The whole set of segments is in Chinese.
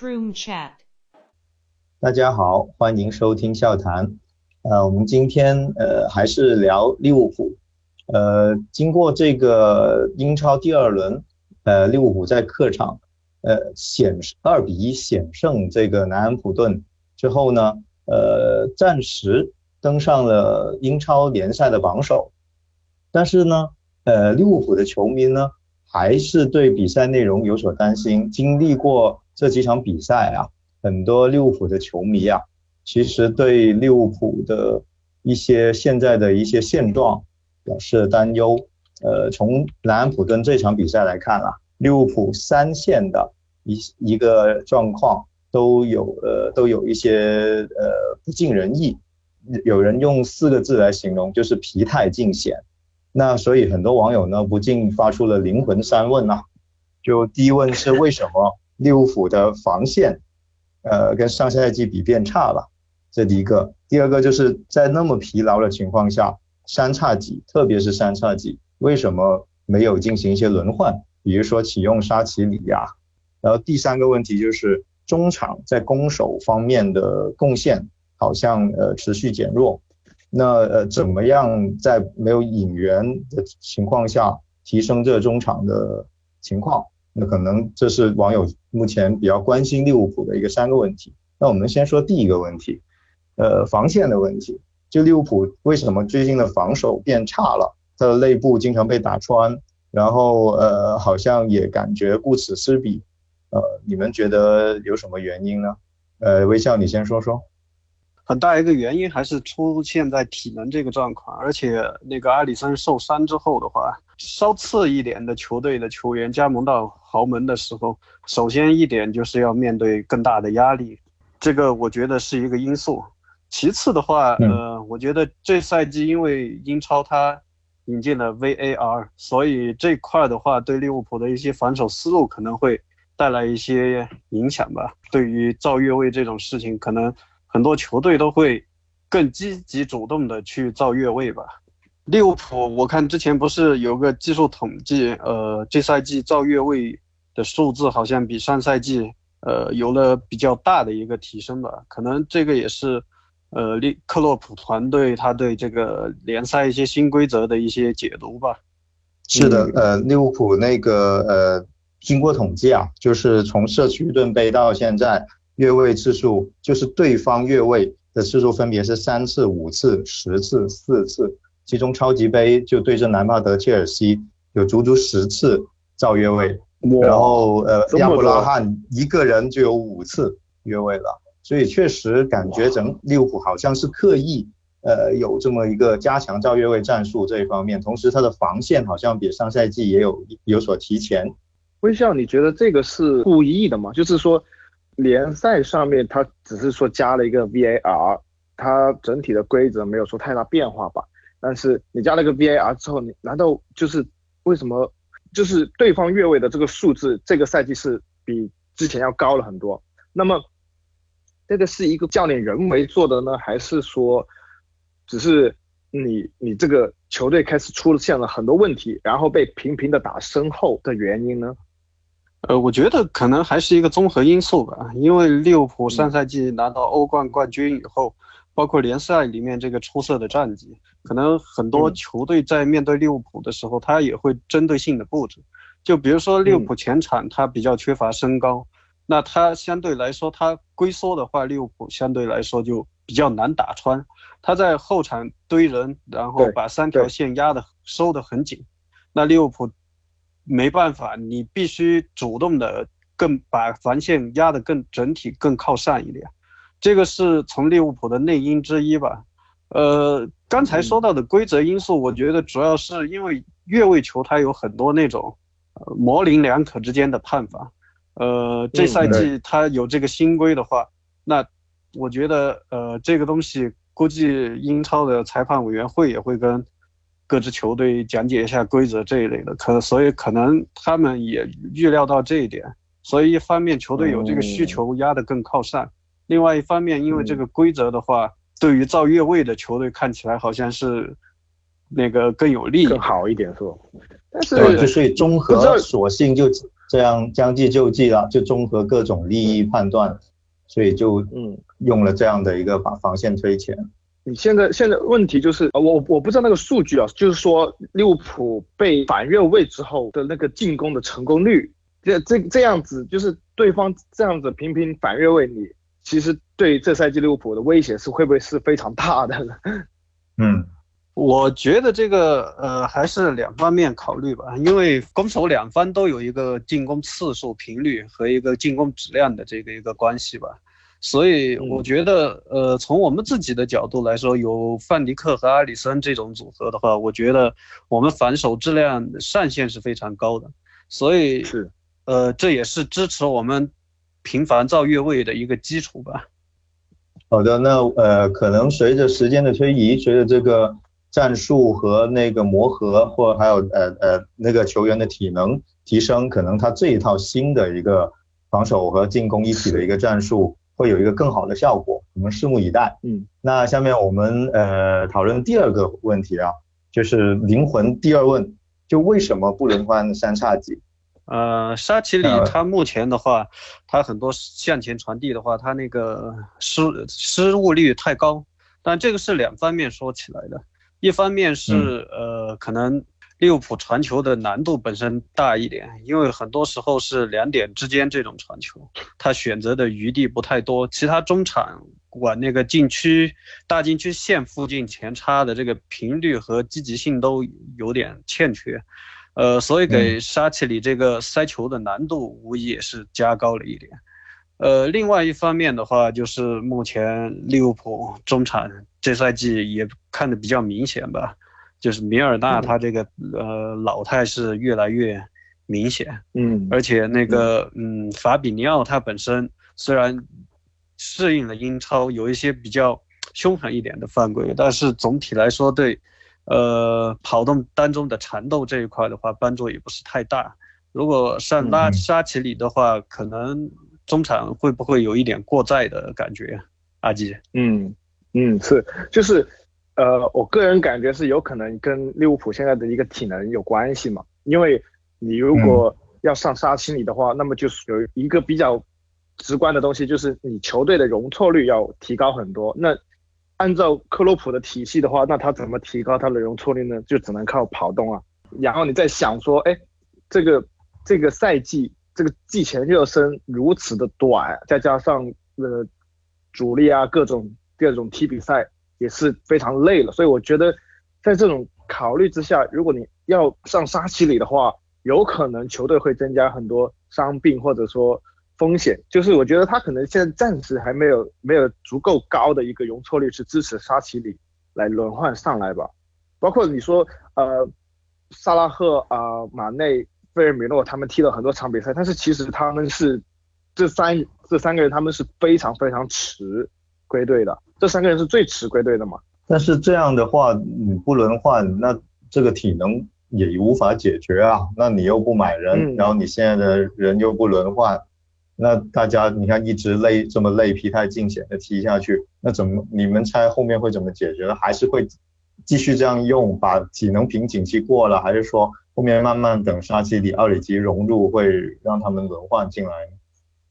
room Chat。大家好，欢迎收听笑谈。呃，我们今天呃还是聊利物浦。呃，经过这个英超第二轮，呃，利物浦在客场呃险二比一险胜这个南安普顿之后呢，呃，暂时登上了英超联赛的榜首。但是呢，呃，利物浦的球迷呢，还是对比赛内容有所担心。经历过这几场比赛啊。很多利物浦的球迷啊，其实对利物浦的一些现在的一些现状表示担忧。呃，从南安普顿这场比赛来看啊，利物浦三线的一一个状况都有呃都有一些呃不尽人意。有人用四个字来形容，就是疲态尽显。那所以很多网友呢不禁发出了灵魂三问呐。就第一问是为什么利物浦的防线？呃，跟上赛季比变差了，这第一个。第二个就是在那么疲劳的情况下，三叉戟，特别是三叉戟，为什么没有进行一些轮换？比如说启用沙奇里呀。然后第三个问题就是中场在攻守方面的贡献好像呃持续减弱。那呃怎么样在没有引援的情况下提升这中场的情况？那可能这是网友目前比较关心利物浦的一个三个问题。那我们先说第一个问题，呃，防线的问题。就利物浦为什么最近的防守变差了？他的内部经常被打穿，然后呃，好像也感觉顾此失彼。呃，你们觉得有什么原因呢？呃，微笑，你先说说。很大一个原因还是出现在体能这个状况，而且那个阿里森受伤之后的话，稍次一点的球队的球员加盟到豪门的时候，首先一点就是要面对更大的压力，这个我觉得是一个因素。其次的话，呃，我觉得这赛季因为英超它引进了 VAR，所以这块的话对利物浦的一些防守思路可能会带来一些影响吧。对于造越位这种事情，可能。很多球队都会更积极主动的去造越位吧。利物浦，我看之前不是有个技术统计，呃，这赛季造越位的数字好像比上赛季呃有了比较大的一个提升吧。可能这个也是呃利克洛普团队他对这个联赛一些新规则的一些解读吧。是的，呃，利物浦那个呃，经过统计啊，就是从社区盾杯到现在。越位次数就是对方越位的次数，分别是三次、五次、十次、四次。其中超级杯就对阵南帕德、切尔西，有足足十次造越位。然后呃，亚布拉罕一个人就有五次越位了。所以确实感觉整利物浦好像是刻意呃有这么一个加强造越位战术这一方面。同时他的防线好像比上赛季也有有所提前。微笑，你觉得这个是故意的吗？就是说。联赛上面它只是说加了一个 VAR，它整体的规则没有说太大变化吧？但是你加了个 VAR 之后，你难道就是为什么就是对方越位的这个数字这个赛季是比之前要高了很多？那么这个是一个教练人为做的呢，还是说只是你你这个球队开始出现了很多问题，然后被频频的打身后的原因呢？呃，我觉得可能还是一个综合因素吧，因为利物浦上赛季拿到欧冠冠军以后，包括联赛里面这个出色的战绩，可能很多球队在面对利物浦的时候，他也会针对性的布置。就比如说利物浦前场他比较缺乏身高，那他相对来说他龟缩的话，利物浦相对来说就比较难打穿。他在后场堆人，然后把三条线压的收得很紧，那利物浦。没办法，你必须主动的更把防线压得更整体更靠上一点，这个是从利物浦的内因之一吧。呃，刚才说到的规则因素，我觉得主要是因为越位球它有很多那种模棱两可之间的判罚。呃，这赛季它有这个新规的话，那我觉得呃这个东西估计英超的裁判委员会也会跟。各支球队讲解一下规则这一类的，可所以可能他们也预料到这一点，所以一方面球队有这个需求压得更靠上，另外一方面因为这个规则的话，对于造越位的球队看起来好像是那个更有利、更好一点，是吧？但是就所以综合索性就这样将计就计了，就综合各种利益判断，所以就嗯用了这样的一个把防线推前。你现在现在问题就是啊，我我不知道那个数据啊，就是说利物浦被反越位之后的那个进攻的成功率，这这这样子，就是对方这样子频频反越位，你其实对这赛季利物浦的威胁是会不会是非常大的呢？嗯。我觉得这个呃还是两方面考虑吧，因为攻守两方都有一个进攻次数、频率和一个进攻质量的这个一个关系吧，所以我觉得呃从我们自己的角度来说，有范迪克和阿里森这种组合的话，我觉得我们防守质量上限是非常高的，所以是呃这也是支持我们频繁造越位的一个基础吧。好的，那呃可能随着时间的推移，随着这个。战术和那个磨合，或还有呃呃那个球员的体能提升，可能他这一套新的一个防守和进攻一体的一个战术会有一个更好的效果，我们拭目以待。嗯，那下面我们呃讨论第二个问题啊，就是灵魂第二问，就为什么不轮换三叉戟？呃，沙奇里他目前的话，他很多向前传递的话，他那个失失误率太高，但这个是两方面说起来的。一方面是呃，可能利物浦传球的难度本身大一点，因为很多时候是两点之间这种传球，他选择的余地不太多。其他中场往那个禁区大禁区线附近前插的这个频率和积极性都有点欠缺，呃，所以给沙奇里这个塞球的难度无疑也是加高了一点。呃，另外一方面的话，就是目前利物浦中场这赛季也看得比较明显吧，就是米尔纳他这个呃老态是越来越明显，嗯，而且那个嗯法比尼奥他本身虽然适应了英超，有一些比较凶狠一点的犯规，但是总体来说对呃跑动当中的缠斗这一块的话帮助也不是太大。如果上拉沙奇里的话，可能。中场会不会有一点过载的感觉？阿基，嗯嗯是，就是，呃，我个人感觉是有可能跟利物浦现在的一个体能有关系嘛。因为你如果要上沙奇里的话，那么就是有一个比较直观的东西，就是你球队的容错率要提高很多。那按照克洛普的体系的话，那他怎么提高他的容错率呢？就只能靠跑动啊。然后你再想说，哎，这个这个赛季。这个季前热身如此的短，再加上呃主力啊各种各种踢比赛也是非常累了，所以我觉得在这种考虑之下，如果你要上沙奇里的话，有可能球队会增加很多伤病或者说风险。就是我觉得他可能现在暂时还没有没有足够高的一个容错率去支持沙奇里来轮换上来吧。包括你说呃萨拉赫啊马内。费尔米诺他们踢了很多场比赛，但是其实他们是这三这三个人他们是非常非常迟归队的，这三个人是最迟归队的嘛。但是这样的话，你不轮换，那这个体能也无法解决啊。那你又不买人，然后你现在的人又不轮换，那大家你看一直累这么累疲态尽显的踢下去，那怎么你们猜后面会怎么解决？还是会继续这样用，把体能瓶颈期过了，还是说？后面慢慢等沙奇里、奥里吉融入，会让他们轮换进来，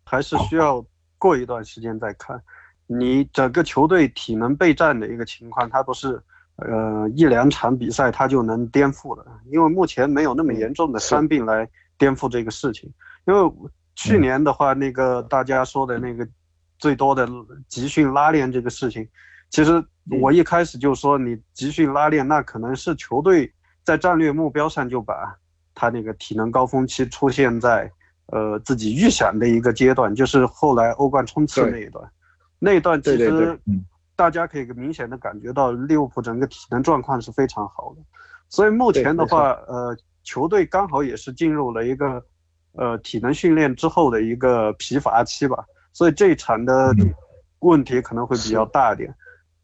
还是需要过一段时间再看。你整个球队体能备战的一个情况，它不是呃一两场比赛它就能颠覆的，因为目前没有那么严重的伤病来颠覆这个事情。因为去年的话，那个大家说的那个最多的集训拉练这个事情，其实我一开始就说，你集训拉练那可能是球队。在战略目标上，就把他那个体能高峰期出现在呃自己预想的一个阶段，就是后来欧冠冲刺那一段。那一段其实大家可以明显的感觉到利物浦整个体能状况是非常好的。所以目前的话，呃，球队刚好也是进入了一个呃体能训练之后的一个疲乏期吧。所以这一场的问题可能会比较大一点。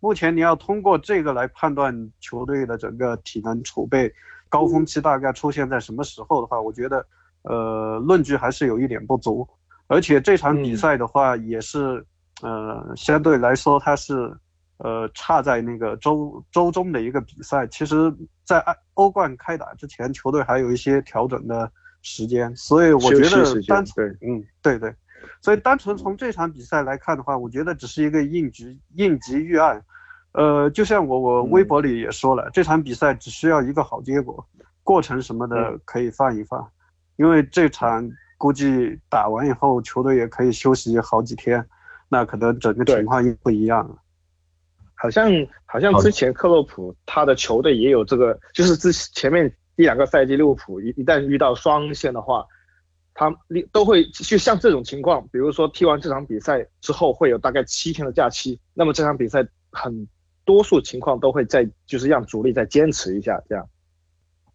目前你要通过这个来判断球队的整个体能储备高峰期大概出现在什么时候的话，我觉得，呃，论据还是有一点不足。而且这场比赛的话，也是，呃，相对来说它是，呃，差在那个周周中的一个比赛。其实，在欧冠开打之前，球队还有一些调整的时间，所以我觉得单对，嗯，对对，所以单纯从这场比赛来看的话，我觉得只是一个应急应急预案。呃，就像我我微博里也说了，这场比赛只需要一个好结果，过程什么的可以放一放，因为这场估计打完以后球队也可以休息好几天，那可能整个情况又不一样了。好像好像之前克洛普他的球队也有这个，就是之前面一两个赛季利物浦一一旦遇到双线的话，他都会就像这种情况，比如说踢完这场比赛之后会有大概七天的假期，那么这场比赛很多数情况都会在就是让主力再坚持一下这样。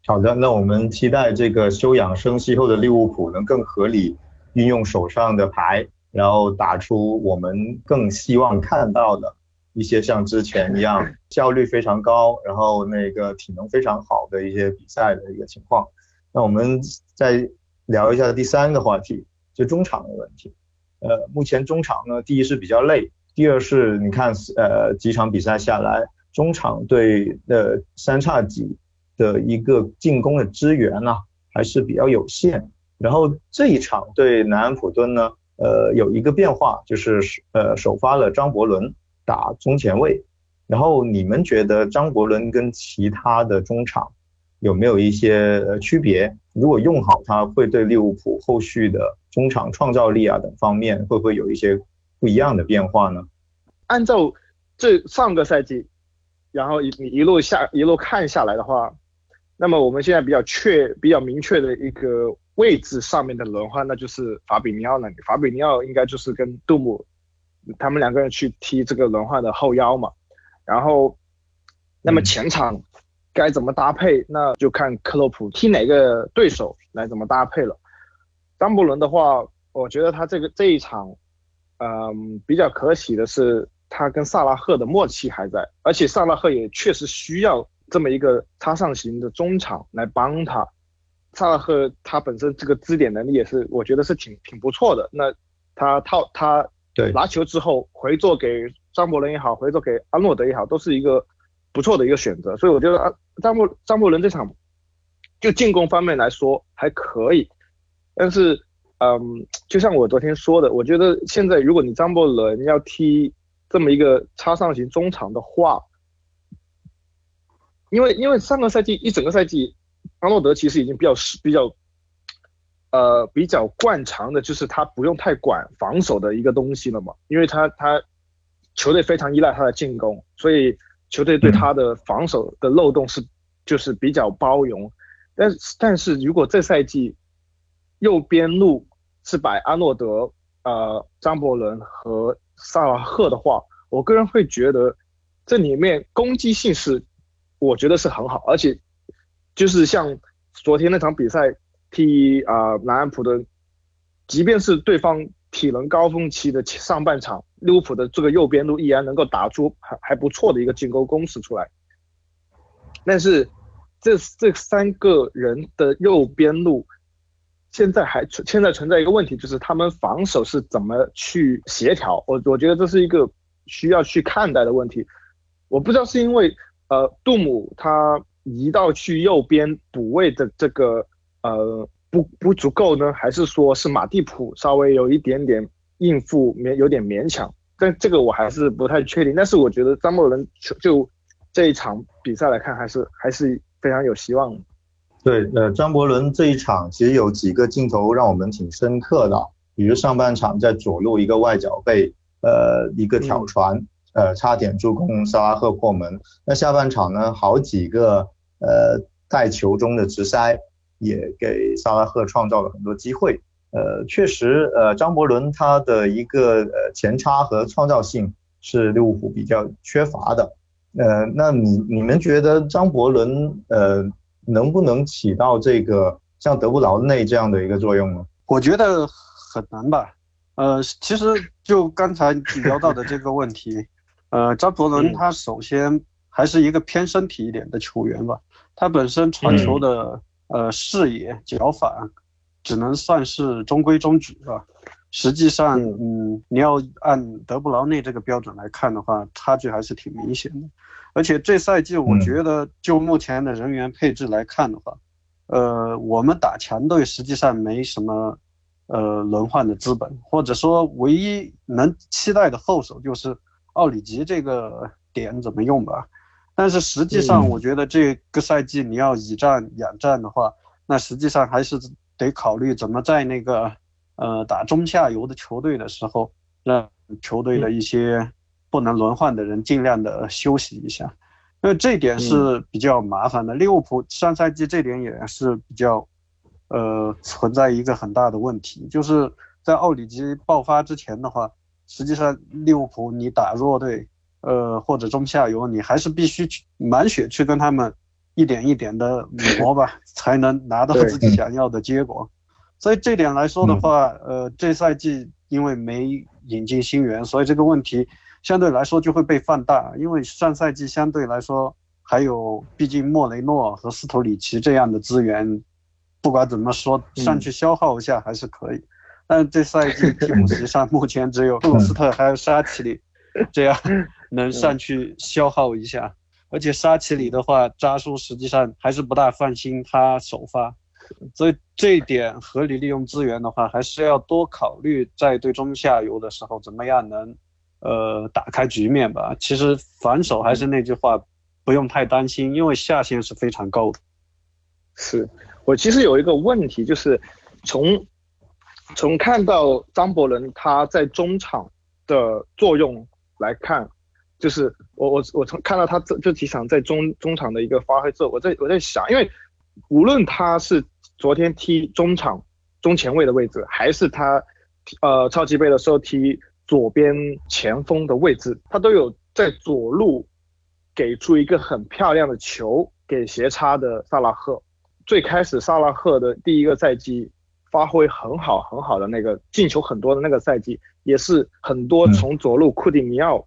好的，那我们期待这个休养生息后的利物浦能更合理运用手上的牌，然后打出我们更希望看到的。一些像之前一样 效率非常高，然后那个体能非常好的一些比赛的一个情况。那我们再聊一下第三个话题，就中场的问题。呃，目前中场呢，第一是比较累，第二是你看，呃，几场比赛下来，中场对呃三叉戟的一个进攻的支援呢，还是比较有限。然后这一场对南安普敦呢，呃，有一个变化，就是呃首发了张伯伦。打中前卫，然后你们觉得张伯伦跟其他的中场有没有一些区别？如果用好他，会对利物浦后续的中场创造力啊等方面会不会有一些不一样的变化呢？按照这上个赛季，然后一一路下一路看下来的话，那么我们现在比较确比较明确的一个位置上面的轮换，那就是法比尼奥那里。法比尼奥应该就是跟杜姆。他们两个人去踢这个轮换的后腰嘛，然后，那么前场该怎么搭配，那就看克洛普踢哪个对手来怎么搭配了。张伯伦的话，我觉得他这个这一场，嗯，比较可喜的是他跟萨拉赫的默契还在，而且萨拉赫也确实需要这么一个插上型的中场来帮他。萨拉赫他本身这个支点能力也是，我觉得是挺挺不错的。那他套他。对，拿球之后回做给张伯伦也好，回做给安诺德也好，都是一个不错的一个选择。所以我觉得啊，张伯张伯伦这场就进攻方面来说还可以，但是嗯，就像我昨天说的，我觉得现在如果你张伯伦要踢这么一个插上型中场的话，因为因为上个赛季一整个赛季，阿诺德其实已经比较比较。呃，比较惯常的就是他不用太管防守的一个东西了嘛，因为他他球队非常依赖他的进攻，所以球队对他的防守的漏洞是就是比较包容。但但是如果这赛季右边路是摆阿诺德、呃张伯伦和萨拉赫的话，我个人会觉得这里面攻击性是我觉得是很好，而且就是像昨天那场比赛。踢啊南安普顿，即便是对方体能高峰期的上半场，利物浦的这个右边路依然能够打出还还不错的一个进攻攻势出来。但是这这三个人的右边路，现在还存现在存在一个问题，就是他们防守是怎么去协调？我我觉得这是一个需要去看待的问题。我不知道是因为呃杜姆他移到去右边补位的这个。呃，不不足够呢，还是说是马蒂普稍微有一点点应付勉有点勉强，但这个我还是不太确定。但是我觉得张伯伦就这一场比赛来看，还是还是非常有希望的。对，呃，张伯伦这一场其实有几个镜头让我们挺深刻的，比如上半场在左路一个外脚背，呃，一个挑传，呃，差点助攻萨拉赫破门。那下半场呢，好几个呃带球中的直塞。也给萨拉赫创造了很多机会。呃，确实，呃，张伯伦他的一个呃前插和创造性是利物浦比较缺乏的。呃，那你你们觉得张伯伦呃能不能起到这个像德布劳内这样的一个作用呢？我觉得很难吧。呃，其实就刚才聊到的这个问题，呃，张伯伦他首先还是一个偏身体一点的球员吧，他本身传球的。呃，视野、脚法，只能算是中规中矩吧。实际上，嗯，你要按德布劳内这个标准来看的话，差距还是挺明显的。而且这赛季，我觉得就目前的人员配置来看的话，呃，我们打强队实际上没什么呃轮换的资本，或者说唯一能期待的后手就是奥里吉这个点怎么用吧。但是实际上，我觉得这个赛季你要以战养战的话，那实际上还是得考虑怎么在那个呃打中下游的球队的时候，让球队的一些不能轮换的人尽量的休息一下，因为这点是比较麻烦的。利物浦上赛季这点也是比较呃存在一个很大的问题，就是在奥里吉爆发之前的话，实际上利物浦你打弱队。呃，或者中下游，你还是必须去满血去跟他们一点一点的 磨吧，才能拿到自己想要的结果。所以这点来说的话，呃，这赛季因为没引进新援，所以这个问题相对来说就会被放大。因为上赛季相对来说还有，毕竟莫雷诺和斯图里奇这样的资源，不管怎么说上去消耗一下还是可以。但这赛季替补席上目前只有 布鲁斯特还有沙奇里这样。能上去消耗一下，而且沙奇里的话，扎叔实际上还是不大放心他首发，所以这一点合理利用资源的话，还是要多考虑在对中下游的时候怎么样能，呃，打开局面吧。其实防守还是那句话，不用太担心，因为下限是非常高的。是我其实有一个问题，就是从从看到张伯伦他在中场的作用来看。就是我我我从看到他这这几场在中中场的一个发挥之后，我在我在想，因为无论他是昨天踢中场中前卫的位置，还是他呃超级杯的时候踢左边前锋的位置，他都有在左路给出一个很漂亮的球给斜插的萨拉赫。最开始萨拉赫的第一个赛季发挥很好很好的那个进球很多的那个赛季，也是很多从左路库蒂尼奥。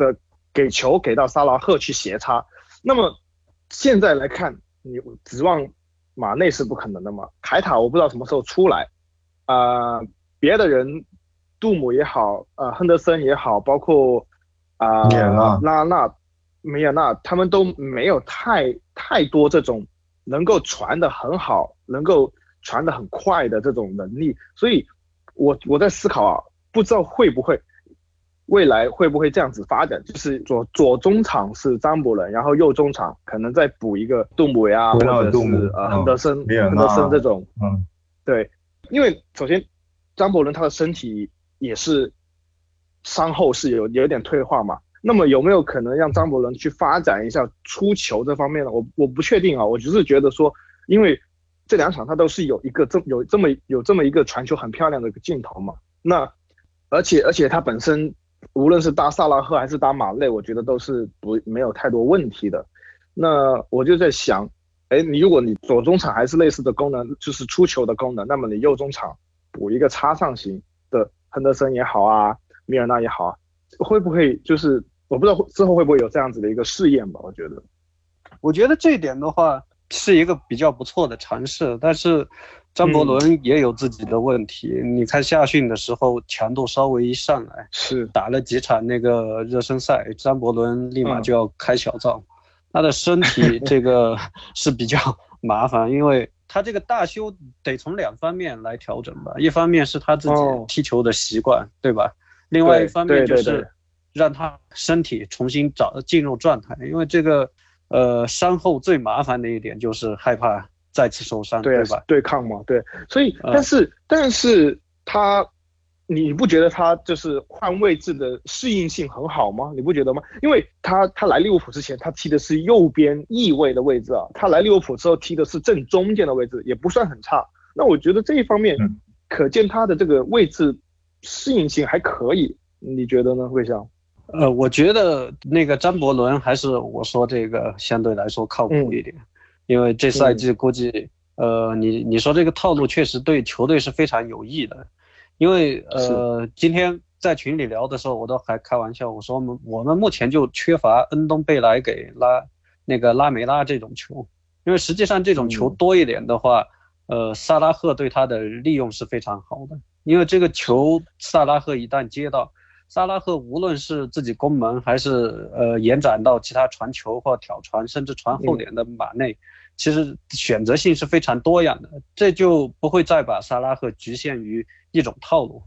的给球给到萨拉赫去斜插，那么现在来看，你指望马内是不可能的嘛？凯塔我不知道什么时候出来，啊，别的人，杜姆也好，呃，亨德森也好，包括啊拉纳、米尔纳，他们都没有太太多这种能够传的很好、能够传的很快的这种能力，所以我我在思考啊，不知道会不会。未来会不会这样子发展？就是左左中场是张伯伦，然后右中场可能再补一个杜姆呀，或者是呃亨德森、亨德森这种。嗯，对，因为首先张伯伦他的身体也是伤后是有有点退化嘛。那么有没有可能让张伯伦去发展一下出球这方面呢？我我不确定啊，我只是觉得说，因为这两场他都是有一个这有这么有这么一个传球很漂亮的一个镜头嘛。那而且而且他本身。无论是搭萨拉赫还是搭马内，我觉得都是不没有太多问题的。那我就在想，哎，你如果你左中场还是类似的功能，就是出球的功能，那么你右中场补一个插上型的亨德森也好啊，米尔纳也好啊，会不会就是我不知道之后会不会有这样子的一个试验吧？我觉得，我觉得这一点的话是一个比较不错的尝试，但是。张伯伦也有自己的问题，你看夏训的时候强度稍微一上来，是打了几场那个热身赛，张伯伦立马就要开小灶，他的身体 这个是比较麻烦，因为他这个大修得从两方面来调整吧，一方面是他自己踢球的习惯，对吧？另外一方面就是让他身体重新找进入状态，因为这个呃伤后最麻烦的一点就是害怕。再次受伤，对吧？对抗嘛，对。所以，但是，但是他，你不觉得他就是换位置的适应性很好吗？你不觉得吗？因为他他来利物浦之前，他踢的是右边翼位的位置啊。他来利物浦之后踢的是正中间的位置，也不算很差。那我觉得这一方面，可见他的这个位置适应性还可以。你觉得呢，魏翔？呃，我觉得那个张伯伦还是我说这个相对来说靠谱一点。因为这赛季估计，呃，你你说这个套路确实对球队是非常有益的，因为呃，今天在群里聊的时候，我都还开玩笑，我说我们我们目前就缺乏恩东贝莱给拉那个拉梅拉这种球，因为实际上这种球多一点的话，呃，萨拉赫对他的利用是非常好的，因为这个球萨拉赫一旦接到。萨拉赫无论是自己攻门，还是呃延展到其他传球或挑传，甚至传后点的马内，其实选择性是非常多样的，这就不会再把萨拉赫局限于一种套路。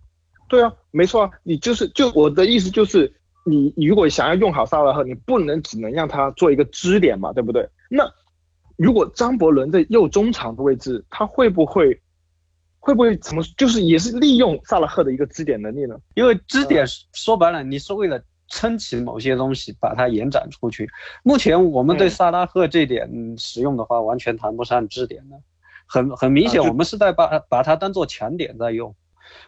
对啊，没错啊，你就是就我的意思就是，你如果想要用好萨拉赫，你不能只能让他做一个支点嘛，对不对？那如果张伯伦的右中场的位置，他会不会会不会怎么就是也是利用萨拉赫的一个支点能力呢？因为支点说白了，你是为了。撑起某些东西，把它延展出去。目前我们对萨拉赫这点使用的话，完全谈不上支点的，很很明显，我们是在把把它当做强点在用。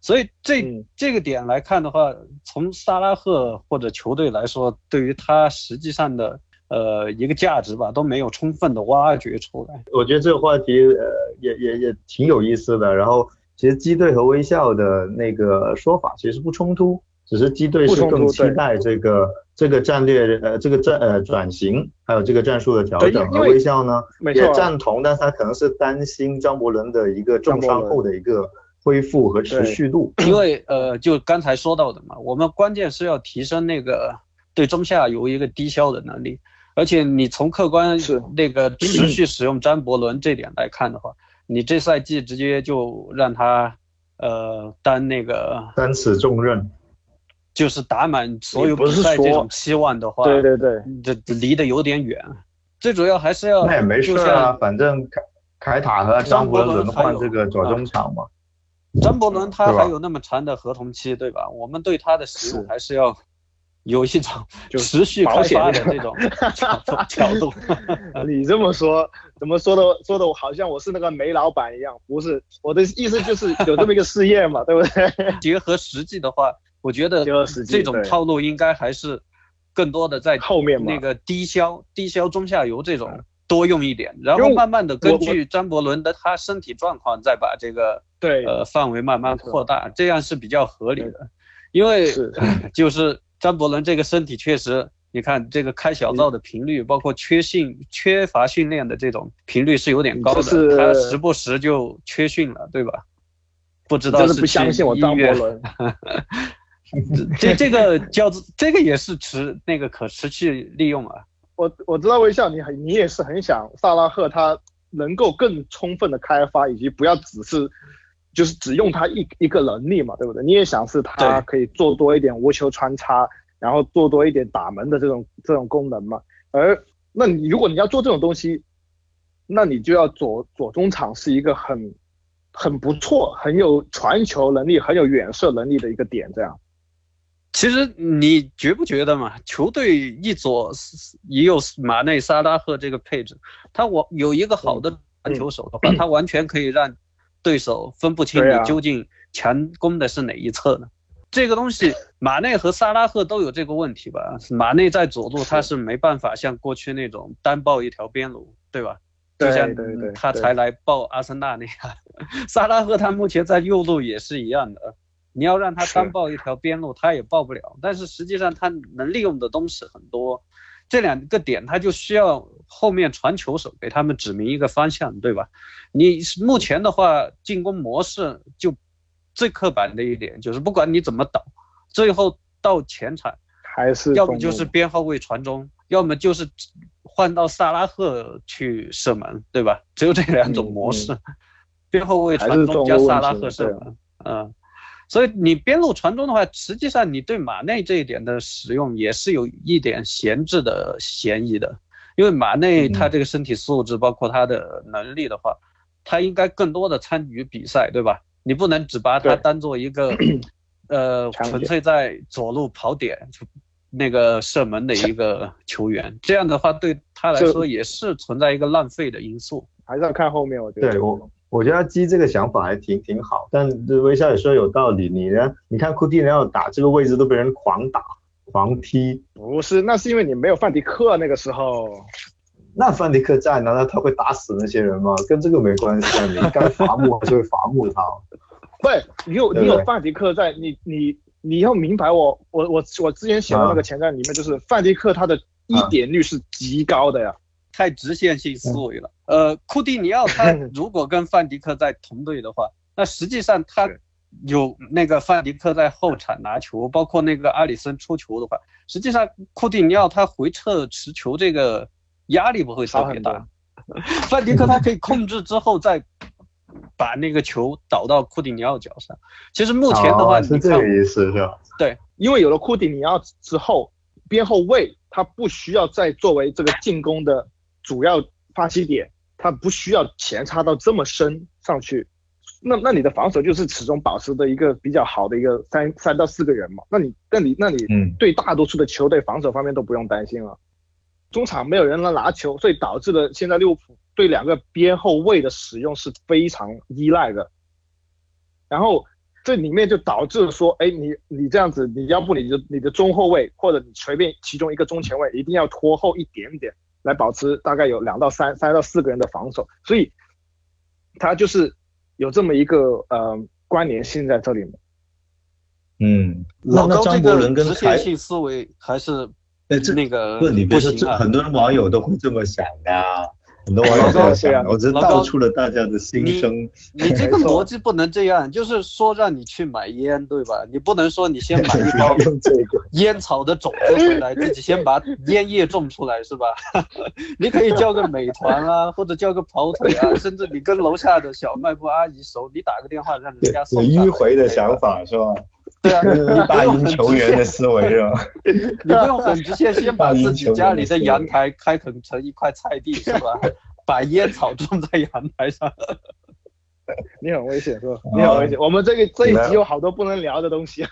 所以这这个点来看的话，从萨拉赫或者球队来说，对于他实际上的呃一个价值吧，都没有充分的挖掘出来。我觉得这个话题呃也也也挺有意思的。然后其实基队和微笑的那个说法其实不冲突。只是机队是更期待这个这个战略呃这个战呃转型，还有这个战术的调整。而微笑呢也赞同，但是他可能是担心张伯伦的一个重伤后的一个恢复和持续度。因为呃就刚才说到的嘛，我们关键是要提升那个对中下游一个低消的能力，而且你从客观是那个 持续使用张伯伦这点来看的话，你这赛季直接就让他呃担那个担此重任。就是打满所有比赛这种期望的话，对对对，这离得有点远。最主要还是要那也没事啊，反正凯凯塔和张伯伦换这个左中场嘛。张伯伦他还有那么长的合同期，对吧？我们对他的使用还是要有一种持续开发的这种 角度。你这么说，怎么说的说的我好像我是那个煤老板一样？不是，我的意思就是有这么一个事业嘛，对不对？结合实际的话。我觉得这种套路应该还是更多的在后面那个低消、低消中下游这种多用一点，然后慢慢的根据张伯伦的他身体状况再把这个对呃范围慢慢扩大，这样是比较合理的。因为就是张伯伦这个身体确实，你看这个开小灶的频率，包括缺训、缺乏训练的这种频率是有点高的，他时不时就缺训了，对吧？不知道是不相信我张伯伦。这这个叫这个也是持那个可持续利用啊。我我知道微笑，你很你也是很想萨拉赫他能够更充分的开发，以及不要只是就是只用他一一个能力嘛，对不对？你也想是他可以做多一点无球穿插，然后做多一点打门的这种这种功能嘛。而那你如果你要做这种东西，那你就要左左中场是一个很很不错、很有传球能力、很有远射能力的一个点，这样。其实你觉不觉得嘛？球队一左一右，马内、萨拉赫这个配置，他我有一个好的传球手的话，他完全可以让对手分不清你究竟强攻的是哪一侧呢？这个东西，马内和萨拉赫都有这个问题吧？马内在左路他是没办法像过去那种单报一条边路，对吧？就像他才来报阿森纳那样，萨拉赫他目前在右路也是一样的。你要让他单报一条边路，他也报不了。但是实际上他能利用的东西很多，这两个点他就需要后面传球手给他们指明一个方向，对吧？你目前的话，进攻模式就最刻板的一点就是，不管你怎么倒，最后到前场还是要么就是边后卫传中，要么就是换到萨拉赫去射门，对吧？只有这两种模式，边后卫传中加萨拉赫射门，嗯。所以你边路传中的话，实际上你对马内这一点的使用也是有一点闲置的嫌疑的，因为马内他这个身体素质，包括他的能力的话，他应该更多的参与比赛，对吧？你不能只把他当做一个，呃，纯粹在左路跑点那个射门的一个球员，这样的话对他来说也是存在一个浪费的因素，还是要看后面，我觉得。对我。我觉得基这个想法还挺挺好，但这微笑也说有道理。你呢？你看库蒂尼奥打这个位置都被人狂打、狂踢。不是，那是因为你没有范迪克那个时候。那范迪克在，难道他会打死那些人吗？跟这个没关系啊，你该伐木还是会伐木他。不，你有你有范迪克在，你你你要明白我我我我之前写的那个前瞻里面，就是范迪克他的一点率是极高的呀。太直线性思维了。呃，库蒂尼奥他如果跟范迪克在同队的话，那实际上他有那个范迪克在后场拿球，包括那个阿里森出球的话，实际上库蒂尼奥他回撤持球这个压力不会特别大。范迪克他可以控制之后再把那个球导到库蒂尼奥脚上。其实目前的话，是这个意思是吧？对，因为有了库蒂尼奥之后，边后卫他不需要再作为这个进攻的主要发起点，他不需要前插到这么深上去。那那你的防守就是始终保持的一个比较好的一个三三到四个人嘛？那你那你那你对大多数的球队防守方面都不用担心了。中场没有人来拿球，所以导致了现在利物浦对两个边后卫的使用是非常依赖的。然后这里面就导致说，哎，你你这样子，你要不你就你的中后卫或者你随便其中一个中前卫一定要拖后一点点，来保持大概有两到三三到四个人的防守。所以他就是有这么一个呃关联性在这里面。嗯，老高这个直线性思维还是。哎，这那个不，你别说，这很多网友都会这么想的，很多网友这么想。我只是道出了大家的心声。你这个逻辑不能这样，就是说让你去买烟，对吧？你不能说你先买一包 烟草的种子回来，自己先把烟叶种出来，是吧？你可以叫个美团啊，或者叫个跑腿啊，甚至你跟楼下的小卖部阿姨熟，你打个电话让人家送。迂回的想法是吧？对啊，大英球员的思维是吧？你不用很直接，先把自己家里的阳台开垦成一块菜地是吧？把烟草种在阳台上。你很危险是吧？你很危险。我们这个这一集有好多不能聊的东西。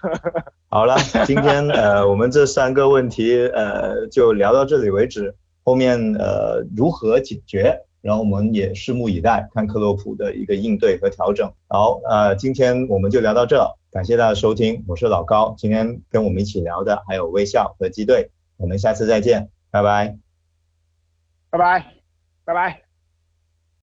好了，今天呃，我们这三个问题呃就聊到这里为止。后面呃如何解决？然后我们也拭目以待，看克洛普的一个应对和调整。好，呃，今天我们就聊到这，感谢大家收听，我是老高。今天跟我们一起聊的还有微笑和机队，我们下次再见，拜拜，拜拜，拜拜。